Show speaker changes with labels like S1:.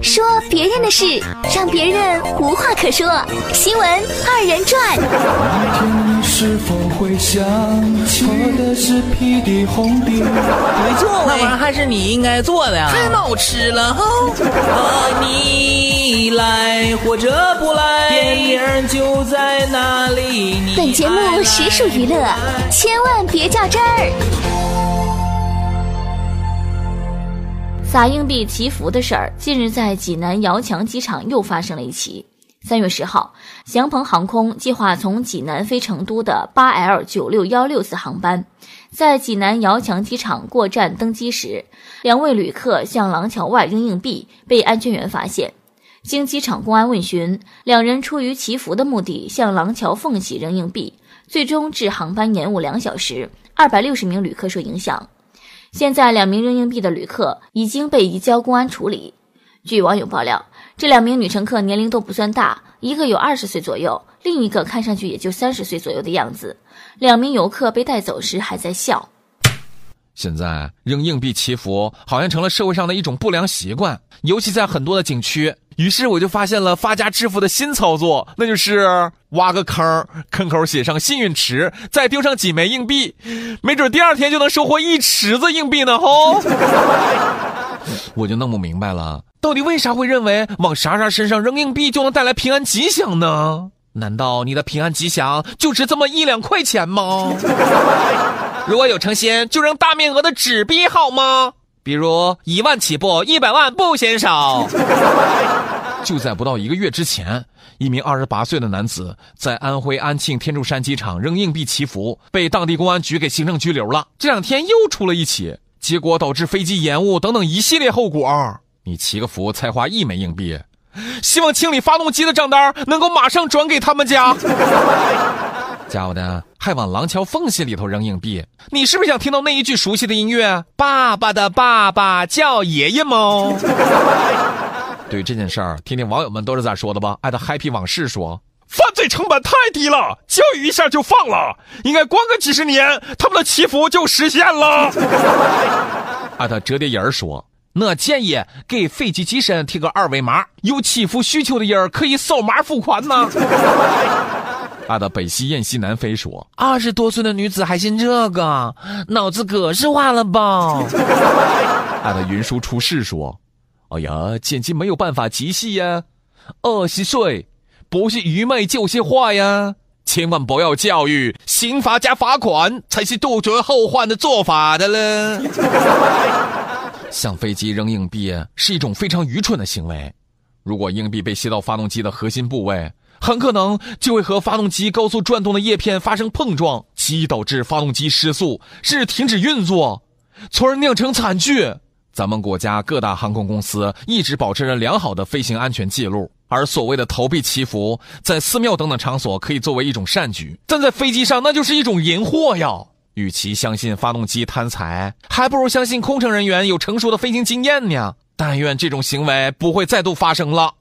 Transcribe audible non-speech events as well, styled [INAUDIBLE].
S1: 说别人的事，让别人无话可说。新闻二人转。
S2: 你是否会想起我的是屁的红的？
S3: 没错，那玩意儿还是你应该做的呀。
S4: 太好吃了哈！
S3: 和你来或者不来，电影就在那里。
S1: 本节目实属娱乐，千万别较真儿。
S5: 撒硬币祈福的事儿，近日在济南遥墙机场又发生了一起。三月十号，祥鹏航空计划从济南飞成都的八 L 九六幺六次航班，在济南遥墙机场过站登机时，两位旅客向廊桥外扔硬币，被安全员发现。经机场公安问询，两人出于祈福的目的向廊桥缝隙扔硬币，最终致航班延误两小时，二百六十名旅客受影响。现在，两名扔硬币的旅客已经被移交公安处理。据网友爆料，这两名女乘客年龄都不算大，一个有二十岁左右，另一个看上去也就三十岁左右的样子。两名游客被带走时还在笑。
S6: 现在扔硬币祈福好像成了社会上的一种不良习惯，尤其在很多的景区。于是我就发现了发家致富的新操作，那就是挖个坑，坑口写上幸运池，再丢上几枚硬币，没准第二天就能收获一池子硬币呢！吼，[LAUGHS] 我就弄不明白了，到底为啥会认为往啥啥身上扔硬币就能带来平安吉祥呢？难道你的平安吉祥就值这么一两块钱吗？[LAUGHS] 如果有诚心，就扔大面额的纸币好吗？比如一万起步，一百万不嫌少。[LAUGHS] 就在不到一个月之前，一名二十八岁的男子在安徽安庆天柱山机场扔硬币祈福，被当地公安局给行政拘留了。这两天又出了一起，结果导致飞机延误等等一系列后果。你祈个福才花一枚硬币，希望清理发动机的账单能够马上转给他们家。[LAUGHS] 家伙的，还往廊桥缝隙里头扔硬币，你是不是想听到那一句熟悉的音乐？爸爸的爸爸叫爷爷吗？对于这件事儿，听听网友们都是咋说的吧。艾特 Happy 往事说，犯罪成本太低了，教育一下就放了，应该关个几十年，他们的祈福就实现了。艾特折叠人说，我建议给飞机机身贴个二维码，有祈福需求的人可以扫码付款呢。他的北西雁西南飞说：“二十多岁的女子还信这个，脑子格式化了吧？” [LAUGHS] 他的云舒出世说：“哎呀，简直没有办法集细呀！二十岁不是愚昧就是坏呀！千万不要教育，刑罚加罚款才是杜绝后患的做法的了。[LAUGHS] 向飞机扔硬币是一种非常愚蠢的行为，如果硬币被吸到发动机的核心部位。”很可能就会和发动机高速转动的叶片发生碰撞，极易导致发动机失速，甚至停止运作，从而酿成惨剧。咱们国家各大航空公司一直保持着良好的飞行安全记录，而所谓的投币祈福，在寺庙等等场所可以作为一种善举，但在飞机上那就是一种淫祸呀！与其相信发动机贪财，还不如相信空乘人员有成熟的飞行经验呢。但愿这种行为不会再度发生了。